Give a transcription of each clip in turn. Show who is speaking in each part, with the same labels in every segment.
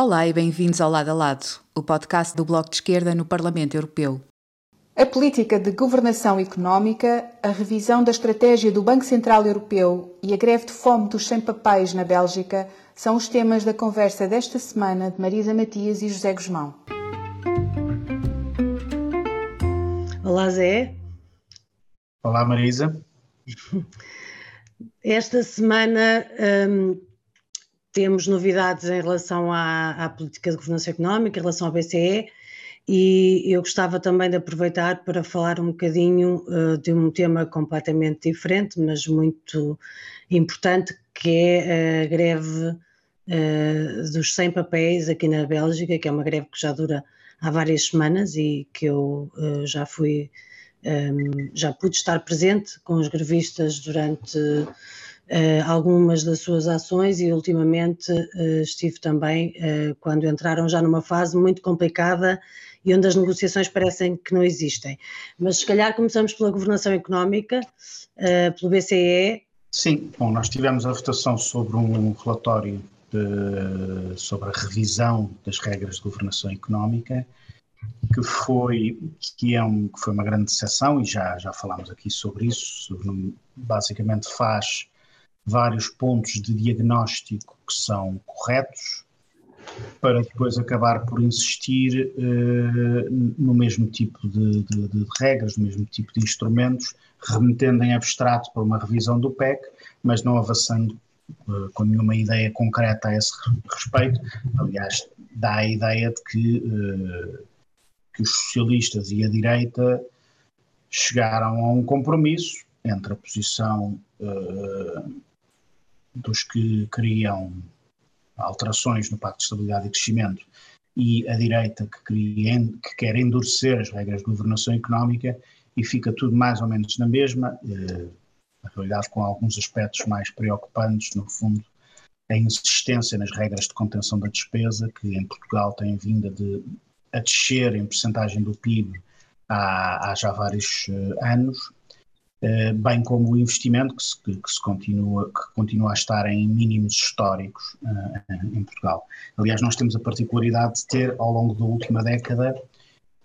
Speaker 1: Olá e bem-vindos ao Lado a Lado, o podcast do Bloco de Esquerda no Parlamento Europeu.
Speaker 2: A política de governação económica, a revisão da estratégia do Banco Central Europeu e a greve de fome dos sem-papéis na Bélgica são os temas da conversa desta semana de Marisa Matias e José Guzmão.
Speaker 3: Olá, Zé.
Speaker 4: Olá, Marisa.
Speaker 3: Esta semana hum, temos novidades em relação à, à, política de governança económica, em relação ao BCE, e eu gostava também de aproveitar para falar um bocadinho uh, de um tema completamente diferente, mas muito importante, que é a greve uh, dos 100 papéis aqui na Bélgica, que é uma greve que já dura há várias semanas e que eu uh, já fui, um, já pude estar presente com os grevistas durante algumas das suas ações e ultimamente uh, estive também uh, quando entraram já numa fase muito complicada e onde as negociações parecem que não existem. Mas se calhar começamos pela governação económica, pelo BCE.
Speaker 4: Sim, bom, nós tivemos a votação sobre um relatório de, sobre a revisão das regras de governação económica que foi, que é um, que foi uma grande decepção e já, já falámos aqui sobre isso, sobre, basicamente faz vários pontos de diagnóstico que são corretos, para depois acabar por insistir uh, no mesmo tipo de, de, de, regras, no mesmo tipo de instrumentos, remetendo em abstrato para uma revisão do PEC, mas não avançando uh, com nenhuma ideia concreta a esse respeito. Aliás, dá a ideia de que, uh, que os socialistas e a direita chegaram a um compromisso entre a posição dos que queriam alterações no Pacto de Estabilidade e Crescimento e a direita que, queria, que quer endurecer as regras de governação económica e fica tudo mais ou menos na mesma, eh, na realidade com alguns aspectos mais preocupantes, no fundo, a insistência nas regras de contenção da despesa, que em Portugal têm vindo de, a descer em percentagem do PIB há, há já vários uh, anos, eh, bem como o investimento que se, que se, continua, que continua a estar em mínimos históricos uh, em Portugal. Aliás, nós temos a particularidade de ter, ao longo da última década,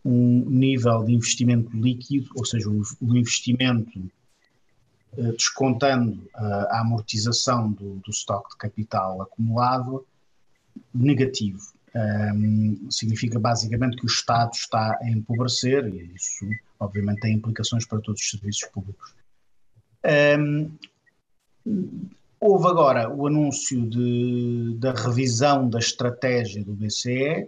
Speaker 4: um nível de investimento líquido, ou seja, o, investimento uh, descontando a amortização do, do estoque de capital acumulado, negativo. Um, significa basicamente que o Estado está a empobrecer, e isso obviamente tem implicações para todos os serviços públicos. Um, houve agora o anúncio de, da revisão da estratégia do BCE,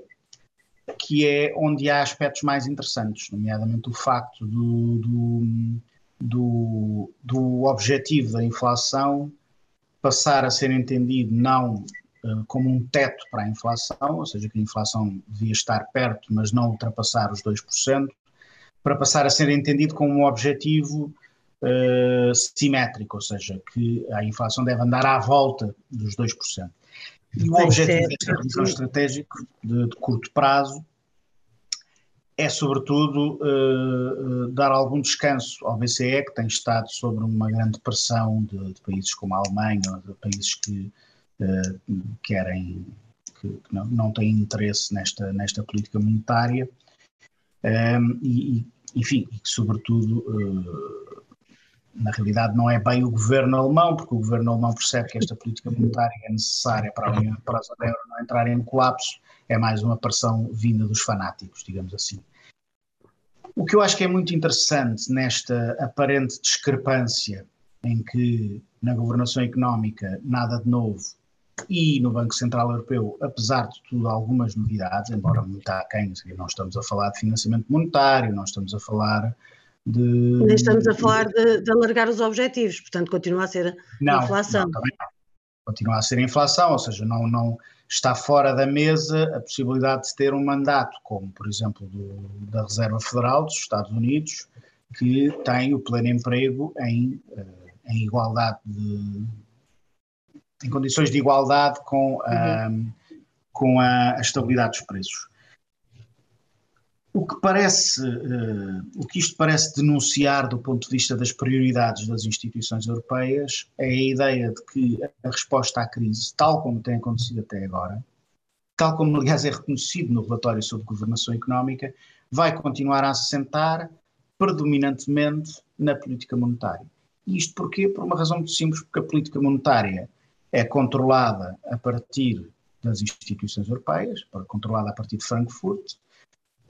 Speaker 4: que é onde há aspectos mais interessantes, nomeadamente o facto do, do, do, do objetivo da inflação passar a ser entendido não como um teto para a inflação, ou seja, que a inflação devia estar perto, mas não ultrapassar os 2%, para passar a ser entendido como um objetivo uh, simétrico, ou seja, que a inflação deve andar à volta dos 2%. E o objetivo desta revisão estratégica de, de, curto prazo é, sobretudo, uh, uh, dar algum descanso ao BCE, que tem estado sobre uma grande pressão de, de países como a Alemanha, de países que querem, que, não, não, têm interesse nesta, nesta política monetária. Um, e, enfim, e que sobretudo uh, na realidade não é bem o governo alemão, porque o governo alemão percebe que esta política monetária é necessária para a, União, para a euro não entrar em colapso, é mais uma pressão vinda dos fanáticos, digamos assim. O que eu acho que é muito interessante nesta aparente discrepância em que na governação económica nada de novo e no Banco Central Europeu, apesar de tudo, algumas novidades, embora muito aquém, não estamos a falar de financiamento monetário, não estamos a falar de.
Speaker 3: Nem estamos a falar de, de alargar os objetivos, portanto, continua a ser não, inflação. Não, não.
Speaker 4: Continua a ser inflação, ou seja, não, não está fora da mesa a possibilidade de ter um mandato, como por exemplo do, da Reserva Federal dos Estados Unidos, que tem o pleno emprego em, eh, em igualdade de, em condições de igualdade com, a, uhum. com a, a, estabilidade dos preços. O que parece, uh, o que isto parece denunciar do ponto de vista das prioridades das instituições europeias é a ideia de que a resposta à crise, tal como tem acontecido até agora, tal como aliás é reconhecido no relatório sobre governação económica, vai continuar a assentar predominantemente na política monetária. E isto porquê? Por uma razão muito simples, porque a política monetária é controlada a partir das instituições europeias, controlada a partir de Frankfurt,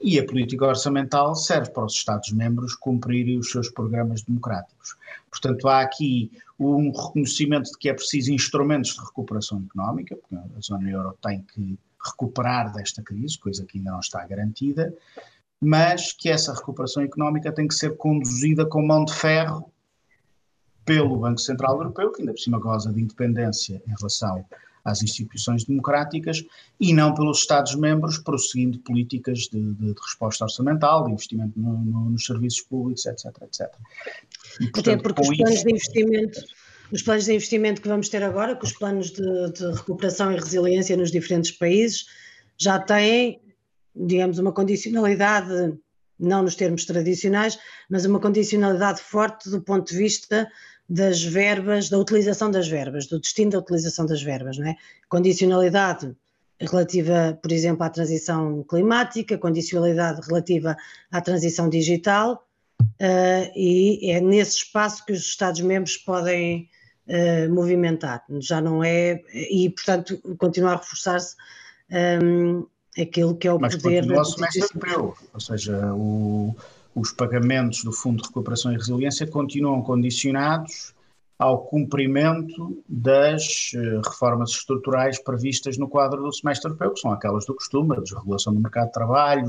Speaker 4: e a política orçamental serve para os Estados-membros cumprirem os seus programas democráticos. Portanto, há aqui um reconhecimento de que é preciso instrumentos de recuperação económica, porque a zona euro tem que recuperar desta crise, coisa que ainda não está garantida, mas que essa recuperação económica tem que ser conduzida com mão de ferro pelo Banco Central Europeu, que ainda por cima goza de independência em relação às instituições democráticas, e não pelos Estados-membros, prosseguindo políticas de, de, de, resposta orçamental, de investimento no, no, nos serviços públicos, etc. etc.
Speaker 3: E, portanto, Até porque os planos isso... de investimento. Os planos de investimento que vamos ter agora, com os planos de, de recuperação e resiliência nos diferentes países, já têm, digamos, uma condicionalidade, não nos termos tradicionais, mas uma condicionalidade forte do ponto de vista das verbas, da utilização das verbas, do destino da utilização das verbas, não é? Condicionalidade relativa, por exemplo, à transição climática, condicionalidade relativa à transição digital, uh, e é nesse espaço que os Estados-membros podem uh, movimentar. Já não é, e portanto continua a reforçar-se um, aquilo que é o
Speaker 4: Mas
Speaker 3: poder.
Speaker 4: Mas continua o semestre europeu, ou seja, o os pagamentos do Fundo de Recuperação e Resiliência continuam condicionados ao cumprimento das uh, reformas estruturais previstas no quadro do semestre europeu, que são aquelas do costume, a desregulação do mercado de trabalho,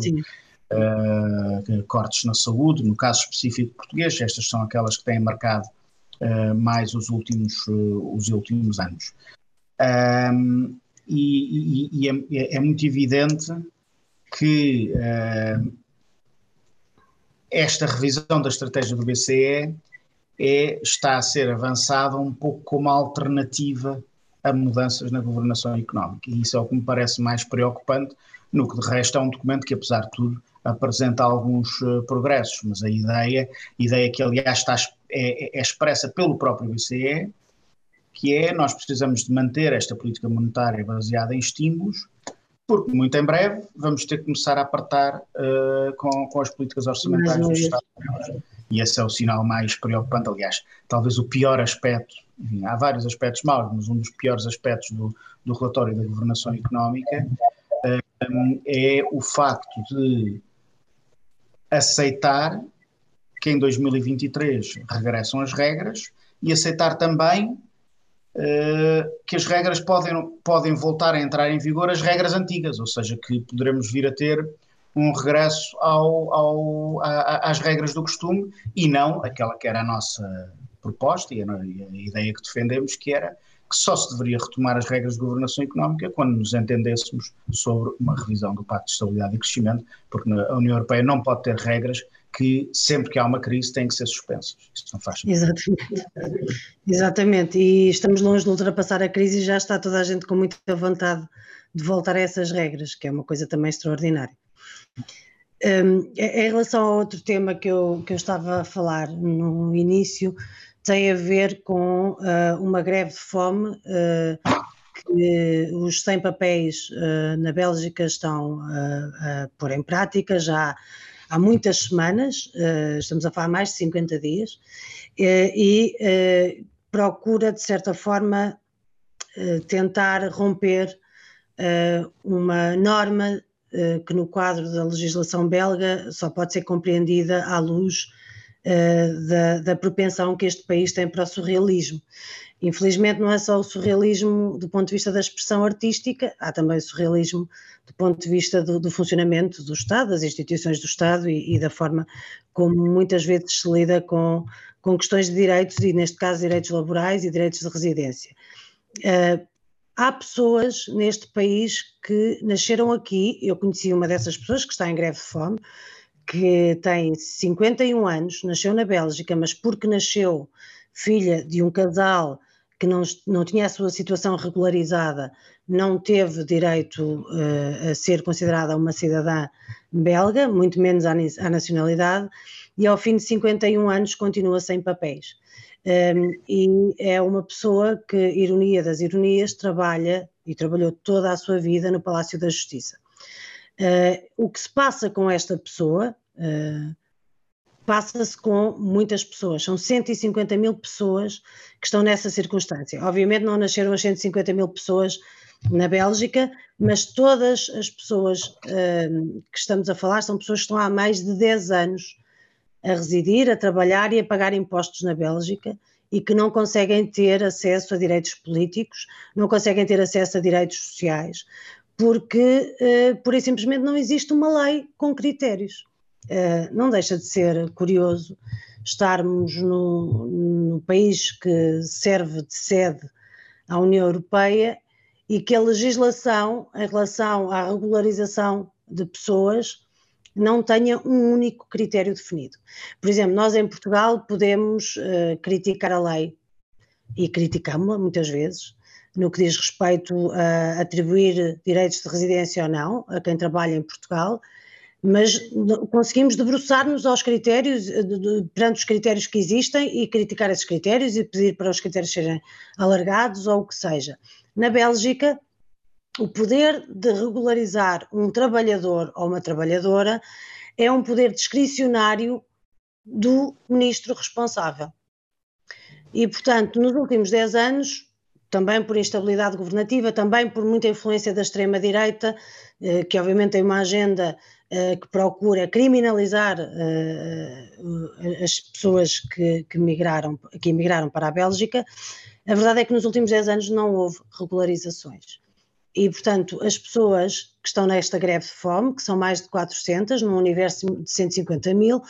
Speaker 4: uh, cortes na saúde, no caso específico português, estas são aquelas que têm marcado uh, mais os últimos, os últimos anos. Um, e, e, e é, é, muito evidente que esta revisão da estratégia do BCE é, está a ser avançada um pouco como alternativa a mudanças na governação económica. E isso é o que me parece mais preocupante, no que de resto é um documento que, apesar de tudo, apresenta alguns uh, progressos, mas a ideia, ideia que aliás está, é, é expressa pelo próprio BCE, que é nós precisamos de manter esta política monetária baseada em estímulos, porque muito em breve vamos ter que começar a apertar uh, com, com as políticas orçamentais dos Estados E esse é o sinal mais preocupante, aliás, talvez o pior aspecto, enfim, há vários aspectos maus, mas um dos piores aspectos do, do relatório da governação económica uh, é o facto de aceitar que em 2023 regressam as regras e aceitar também que as regras podem, podem voltar a entrar em vigor as regras antigas, ou seja, que poderemos vir a ter um regresso ao, ao, a, às regras do costume e não aquela que era a nossa proposta e a, a, ideia que defendemos, que era que só se deveria retomar as regras de governação económica quando nos entendêssemos sobre uma revisão do Pacto de Estabilidade e Crescimento, porque a União Europeia não pode ter regras que sempre que há uma crise têm que ser suspensas. Não faz.
Speaker 3: Exatamente. Exatamente. E estamos longe de ultrapassar a crise e já está toda a gente com muita vontade de voltar a essas regras, que é uma coisa também extraordinária. Um, em relação a outro tema que eu, que eu estava a falar no início, tem a ver com uh, uma greve de fome uh, que os sem papéis uh, na Bélgica estão a pôr em prática já há muitas semanas, uh, estamos a falar mais de 50 dias, uh, e uh, procura, de certa forma, tentar romper uma norma que, no quadro da legislação belga, só pode ser compreendida à luz da, da propensão que este país tem para o surrealismo. Infelizmente, não é só o surrealismo do ponto de vista da expressão artística, há também o surrealismo do ponto de vista do, do funcionamento do Estado, das instituições do Estado e, e, da forma como muitas vezes se lida com, com questões de direitos, e neste caso direitos laborais e direitos de residência. Uh, há pessoas neste país que nasceram aqui, eu conheci uma dessas pessoas que está em greve de fome, que tem 51 anos, nasceu na Bélgica, mas porque nasceu filha de um casal que não, não tinha a sua situação regularizada, não teve direito uh, a ser considerada uma cidadã belga, muito menos à, à, nacionalidade, e ao fim de 51 anos continua sem papéis. Um, e é uma pessoa que, ironia das ironias, trabalha e trabalhou toda a sua vida no Palácio da Justiça. Uh, o que se passa com esta pessoa uh, passa-se com muitas pessoas, são 150 mil pessoas que estão nessa circunstância. Obviamente não nasceram as 150 mil pessoas na Bélgica, mas todas as pessoas uh, que estamos a falar são pessoas que estão há mais de 10 anos a residir, a trabalhar e a pagar impostos na Bélgica e que não conseguem ter acesso a direitos políticos, não conseguem ter acesso a direitos sociais, porque uh, pura e simplesmente não existe uma lei com critérios. Uh, não deixa de ser curioso estarmos no, no país que serve de sede à União Europeia e que a legislação em relação à regularização de pessoas não tenha um único critério definido. Por exemplo, nós em Portugal podemos uh, criticar a lei e criticamos-la muitas vezes no que diz respeito a atribuir direitos de residência ou não a quem trabalha em Portugal, mas conseguimos debruçar-nos aos critérios, eh, perante os critérios que existem e criticar esses critérios e pedir para os critérios serem alargados ou o que seja. Na Bélgica, o poder de regularizar um trabalhador ou uma trabalhadora é um poder discricionário do ministro responsável. E, portanto, nos últimos 10 anos, também por instabilidade governativa, também por muita influência da extrema-direita, eh, que obviamente tem uma agenda eh, que procura criminalizar eh, as pessoas que, que, migraram, que emigraram para a Bélgica, a verdade é que nos últimos 10 anos não houve regularizações. E, portanto, as pessoas que estão nesta greve de fome, que são mais de 400, num universo de 150 mil,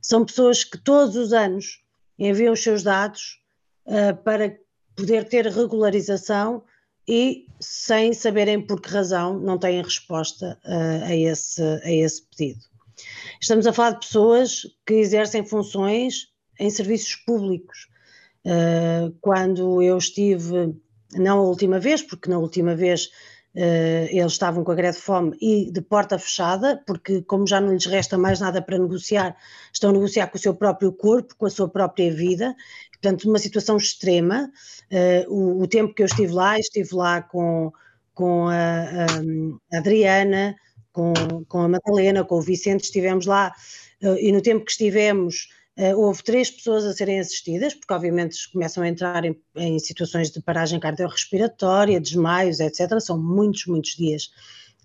Speaker 3: são pessoas que todos os anos enviam os seus dados uh, para poder ter regularização e, sem saberem por que razão, não têm resposta uh, a, esse, a esse pedido. Estamos a falar de pessoas que exercem funções em serviços públicos. Uh, quando eu estive, não a última vez, porque na última vez eles estavam com a greve de fome e de porta fechada, porque como já não lhes resta mais nada para negociar, estão a negociar com o seu próprio corpo, com a sua própria vida, portanto uma situação extrema. Uh, o, o, tempo que eu estive lá, estive lá com, com a, a, Adriana, com, com a Madalena, com o Vicente, estivemos lá uh, e no tempo que estivemos houve três pessoas a serem assistidas, porque obviamente começam a entrar em, em situações de paragem cardiorrespiratória, desmaios, etc. São muitos, muitos dias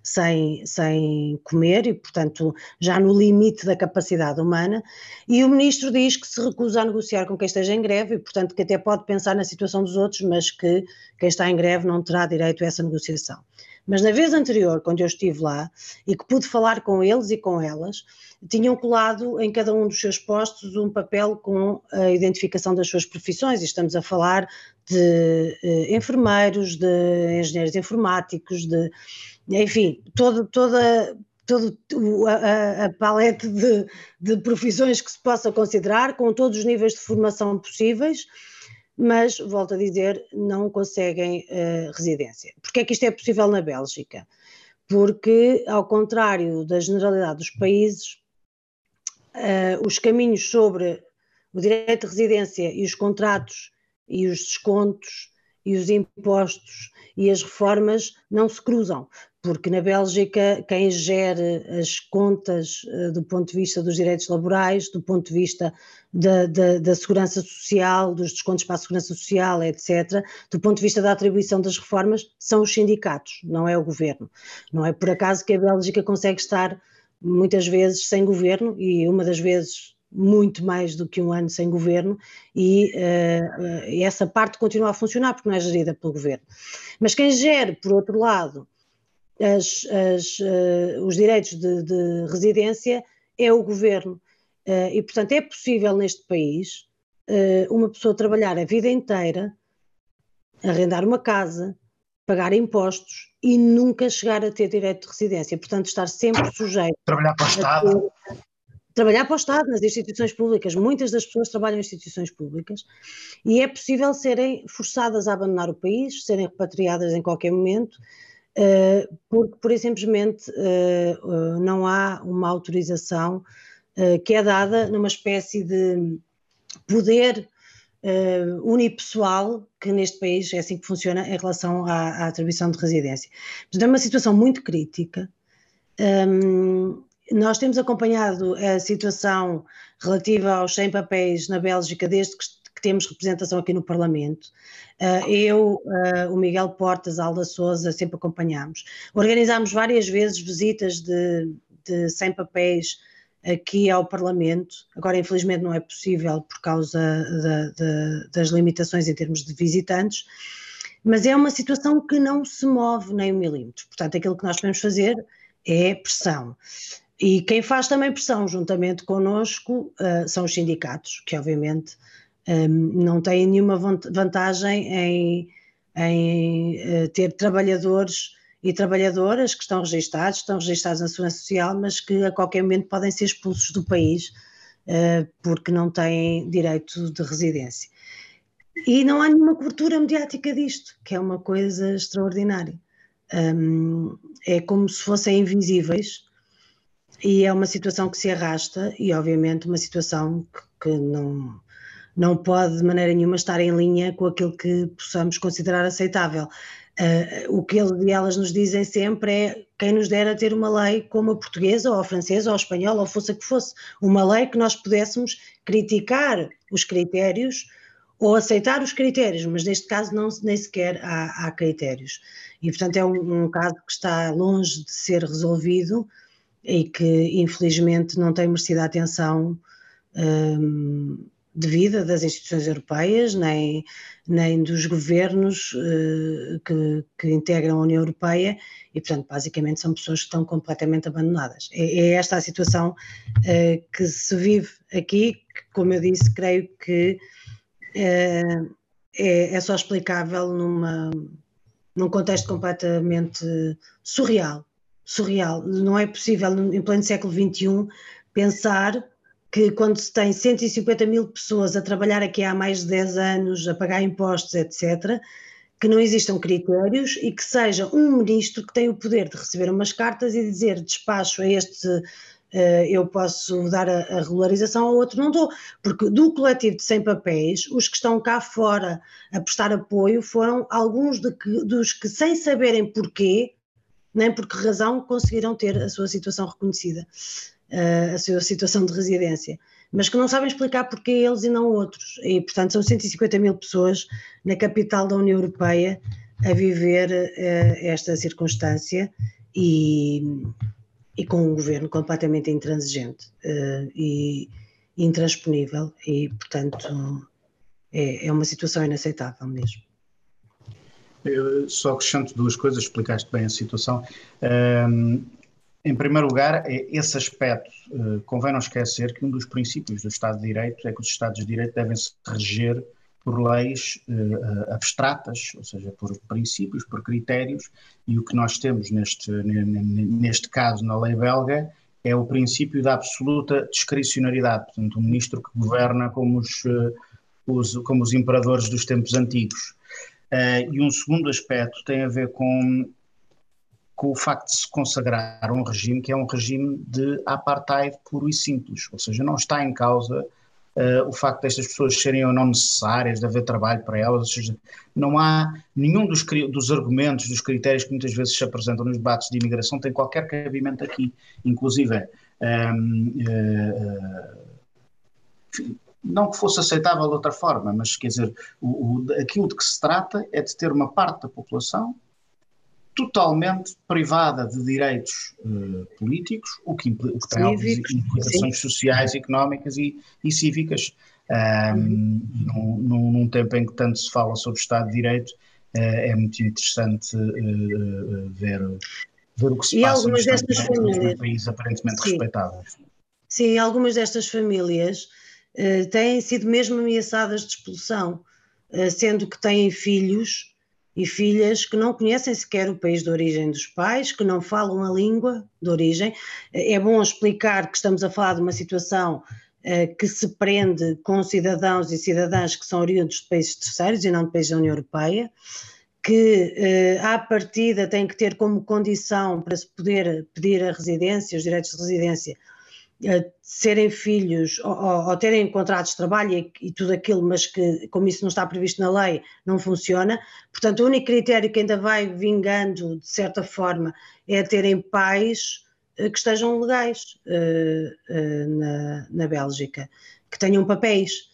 Speaker 3: sem, sem comer e, portanto, já no limite da capacidade humana. E o ministro diz que se recusa a negociar com quem esteja em greve e, portanto, que até pode pensar na situação dos outros, mas que quem está em greve não terá direito a essa negociação. Mas na vez anterior, quando eu estive lá e que pude falar com eles e com elas, tinham colado em cada um dos seus postos um papel com a identificação das suas profissões, e estamos a falar de eh, enfermeiros, de engenheiros informáticos, de, enfim, todo, toda, todo a, a palete de, de, profissões que se possa considerar, com todos os níveis de formação possíveis, mas, volto a dizer, não conseguem uh, residência. Porque é que isto é possível na Bélgica? Porque, ao contrário da generalidade dos países, uh, os caminhos sobre o direito de residência e os contratos e os descontos e os impostos e as reformas não se cruzam, porque na Bélgica quem gere as contas uh, do ponto de vista dos direitos laborais, do ponto de vista da, da, da, segurança social, dos descontos para a segurança social, etc., do ponto de vista da atribuição das reformas, são os sindicatos, não é o governo. Não é por acaso que a Bélgica consegue estar muitas vezes sem governo e uma das vezes muito mais do que um ano sem governo e uh, essa parte continua a funcionar porque não é gerida pelo governo. Mas quem gere, por outro lado, as, as, uh, os direitos de, de, residência é o governo. Uh, e, portanto, é possível neste país uma pessoa trabalhar a vida inteira, arrendar uma casa, pagar impostos e nunca chegar a ter direito de residência. Portanto, estar sempre sujeito.
Speaker 4: Trabalhar para o Estado.
Speaker 3: Trabalhar para o Estado, nas instituições públicas. Muitas das pessoas trabalham em instituições públicas e é possível serem forçadas a abandonar o país, serem repatriadas em qualquer momento, uh, porque, por simplesmente, uh, uh, não há uma autorização que é dada numa espécie de poder unipessoal que neste país é assim que funciona em relação à, à atribuição de residência. Portanto, é uma situação muito crítica. Nós temos acompanhado a situação relativa aos sem papéis na Bélgica desde que, que temos representação aqui no Parlamento. Uh, eu, uh, o Miguel Portas, a Alda Souza, sempre acompanhamos. Organizámos várias vezes visitas de, de sem papéis aqui ao Parlamento. Agora, infelizmente, não é possível por causa da, da, das limitações em termos de visitantes, mas é uma situação que não se move nem um milímetro. Portanto, aquilo que nós podemos fazer é pressão. E quem faz também pressão juntamente connosco uh, são os sindicatos, que obviamente um, não têm nenhuma vantagem em, em uh, ter trabalhadores e trabalhadoras que estão registados, estão registados na Segurança Social, mas que a qualquer momento podem ser expulsos do país uh, porque não têm direito de residência. E não há nenhuma cobertura mediática disto, que é uma coisa extraordinária. Um, é como se fossem invisíveis e é uma situação que se arrasta e obviamente uma situação que, que não, não pode de maneira nenhuma estar em linha com aquilo que possamos considerar aceitável. Uh, o que eles e elas nos dizem sempre é quem nos dera ter uma lei como a portuguesa, ou a francesa, ou a espanhola, ou fosse a que fosse, uma lei que nós pudéssemos criticar os critérios ou aceitar os critérios, mas neste caso não, nem sequer há, há critérios. E, portanto, é um, um, caso que está longe de ser resolvido e que, infelizmente, não tem merecido a atenção um, devida das instituições europeias, nem, nem dos governos uh, que, que, integram a União Europeia e, portanto, basicamente são pessoas que estão completamente abandonadas. É, é esta a situação uh, que se vive aqui, que, como eu disse, creio que uh, é, é, só explicável numa, num contexto completamente surreal. Surreal. Não é possível, em pleno século XXI, pensar que quando se tem 150 mil pessoas a trabalhar aqui há mais de 10 anos, a pagar impostos, etc., que não existam critérios e que seja um ministro que tem o poder de receber umas cartas e dizer despacho a este uh, eu posso dar a, a, regularização, ao outro não dou, porque do coletivo de 100 papéis, os que estão cá fora a prestar apoio foram alguns que, dos que sem saberem porquê, nem por que razão, conseguiram ter a sua situação reconhecida a sua situação de residência, mas que não sabem explicar porque eles e não outros. E, portanto, são 150 mil pessoas na capital da União Europeia a viver uh, esta circunstância e, e, com um governo completamente intransigente uh, e intransponível, e, portanto, é, é uma situação inaceitável mesmo.
Speaker 4: Eu só acrescento duas coisas, explicaste bem a situação. Um, em primeiro lugar, é esse aspecto, uh, convém não esquecer que um dos princípios do Estado de Direito é que os Estados de Direito devem se reger por leis uh, abstratas, ou seja, por princípios, por critérios, e o que nós temos neste, neste caso na lei belga é o princípio da absoluta discricionariedade, portanto, um ministro que governa como os, os como os imperadores dos tempos antigos. Uh, e um segundo aspecto tem a ver com com o facto de se consagrar um regime que é um regime de apartheid puro e simples, ou seja, não está em causa uh, o facto destas pessoas serem ou não necessárias, de haver trabalho para elas, ou seja, não há nenhum dos, dos argumentos, dos critérios que muitas vezes se apresentam nos debates de imigração tem qualquer cabimento aqui, inclusive um, uh, uh, não que fosse aceitável de outra forma, mas quer dizer, o, o, aquilo de que se trata é de ter uma parte da população totalmente privada de direitos uh, políticos, o que, o que tem Cívicos, implicações sim. sociais, económicas e, e cívicas. Um, num, num, tempo em que tanto se fala sobre Estado de Direito, uh, é muito interessante uh, ver, ver o que se
Speaker 3: e
Speaker 4: passa
Speaker 3: algumas destas famílias,
Speaker 4: num país aparentemente sim. respeitado.
Speaker 3: Sim, algumas destas famílias têm sido mesmo ameaçadas de expulsão, sendo que têm filhos e filhas que não conhecem sequer o país de origem dos pais, que não falam a língua de origem. É bom explicar que estamos a falar de uma situação uh, que se prende com cidadãos e cidadãs que são oriundos de países terceiros e não de países da União Europeia, que uh, à partida têm que ter como condição para se poder pedir a residência, os direitos de residência, serem filhos ou, ou, ou, terem contratos de trabalho e, e, tudo aquilo, mas que, como isso não está previsto na lei, não funciona. Portanto, o único critério que ainda vai vingando, de certa forma, é terem pais uh, que estejam legais uh, uh, na, na Bélgica, que tenham papéis.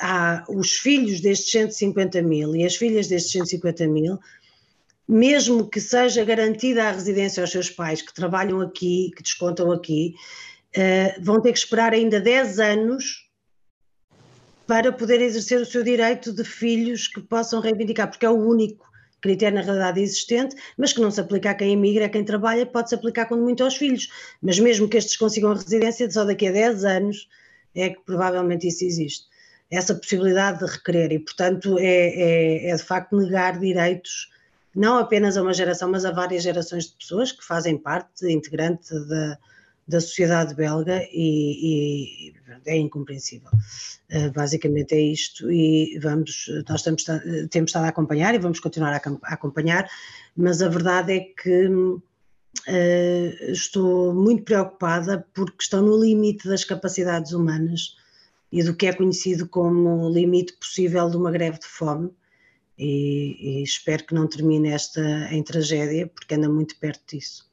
Speaker 3: há os filhos destes 150 mil e as filhas destes 150 mil mesmo que seja garantida a residência aos seus pais que trabalham aqui, que descontam aqui, uh, vão ter que esperar ainda 10 anos para poder exercer o seu direito de filhos que possam reivindicar, porque é o único critério na realidade existente, mas que não se aplica a quem emigra, a quem trabalha, pode-se aplicar quando muito aos filhos. Mas mesmo que estes consigam a residência, só daqui a 10 anos é que provavelmente isso existe. Essa possibilidade de requerer, e portanto é, é, é de facto negar direitos não apenas a uma geração, mas a várias gerações de pessoas que fazem parte integrante da, da sociedade belga e, e é incompreensível. Uh, basicamente é isto e vamos, nós estamos, temos estado a acompanhar e vamos continuar a, a acompanhar, mas a verdade é que uh, estou muito preocupada porque estão no limite das capacidades humanas e do que é conhecido como limite possível de uma greve de fome e, e, espero que não termine esta em tragédia, porque anda muito perto disso.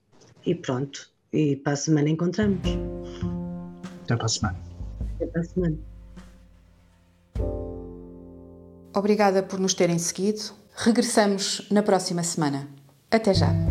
Speaker 3: E pronto, e para a semana encontramos.
Speaker 4: Até para a semana.
Speaker 3: Até para a semana.
Speaker 1: Obrigada por nos terem seguido. Regressamos na próxima semana. Até já.